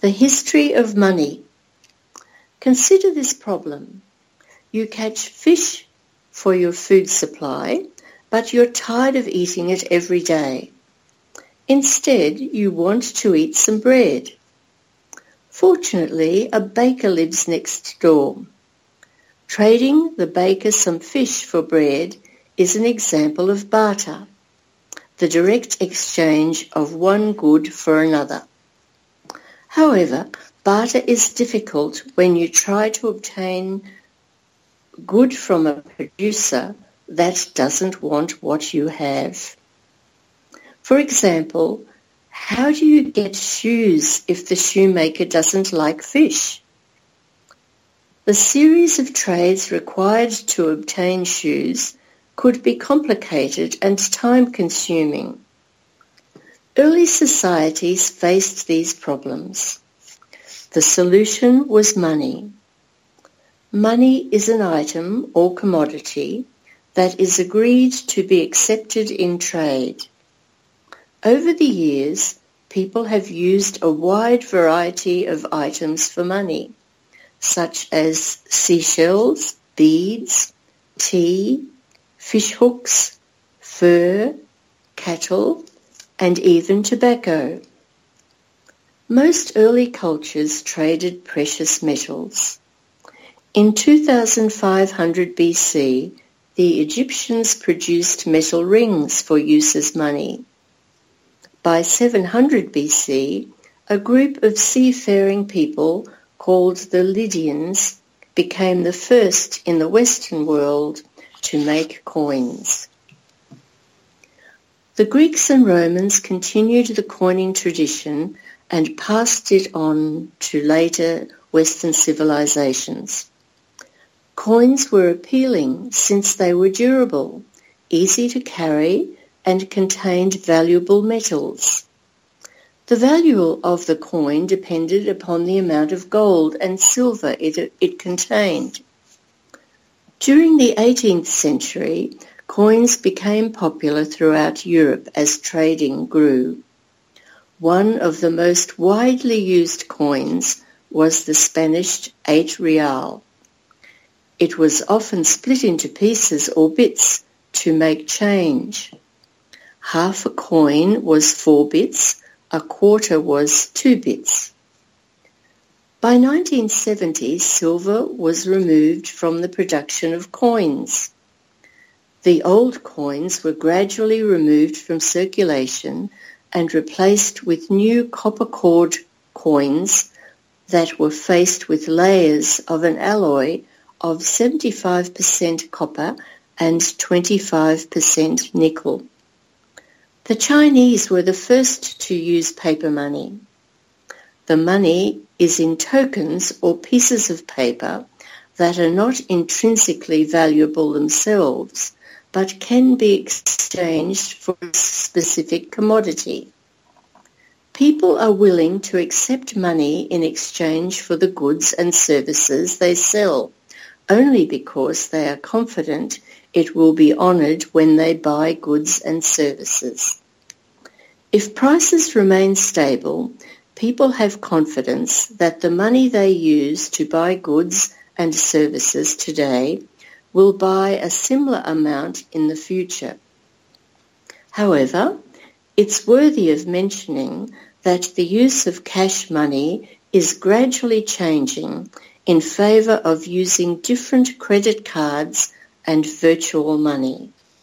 The history of money. Consider this problem. You catch fish for your food supply, but you're tired of eating it every day. Instead, you want to eat some bread. Fortunately, a baker lives next door. Trading the baker some fish for bread is an example of barter, the direct exchange of one good for another. However, barter is difficult when you try to obtain good from a producer that doesn't want what you have. For example, how do you get shoes if the shoemaker doesn't like fish? The series of trades required to obtain shoes could be complicated and time-consuming. Early societies faced these problems. The solution was money. Money is an item or commodity that is agreed to be accepted in trade. Over the years, people have used a wide variety of items for money, such as seashells, beads, tea, fish hooks, fur, cattle, and even tobacco. Most early cultures traded precious metals. In 2500 BC, the Egyptians produced metal rings for use as money. By 700 BC, a group of seafaring people called the Lydians became the first in the Western world to make coins. The Greeks and Romans continued the coining tradition and passed it on to later Western civilizations. Coins were appealing since they were durable, easy to carry and contained valuable metals. The value of the coin depended upon the amount of gold and silver it, it contained. During the 18th century, coins became popular throughout Europe as trading grew. One of the most widely used coins was the Spanish 8 real. It was often split into pieces or bits to make change. Half a coin was four bits, a quarter was two bits. By 1970, silver was removed from the production of coins. The old coins were gradually removed from circulation and replaced with new copper core coins that were faced with layers of an alloy of 75% copper and 25% nickel. The Chinese were the first to use paper money. The money is in tokens or pieces of paper that are not intrinsically valuable themselves, but can be exchanged for a specific commodity. People are willing to accept money in exchange for the goods and services they sell, only because they are confident it will be honoured when they buy goods and services. If prices remain stable, people have confidence that the money they use to buy goods and services today will buy a similar amount in the future. However, it's worthy of mentioning that the use of cash money is gradually changing in favour of using different credit cards and virtual money.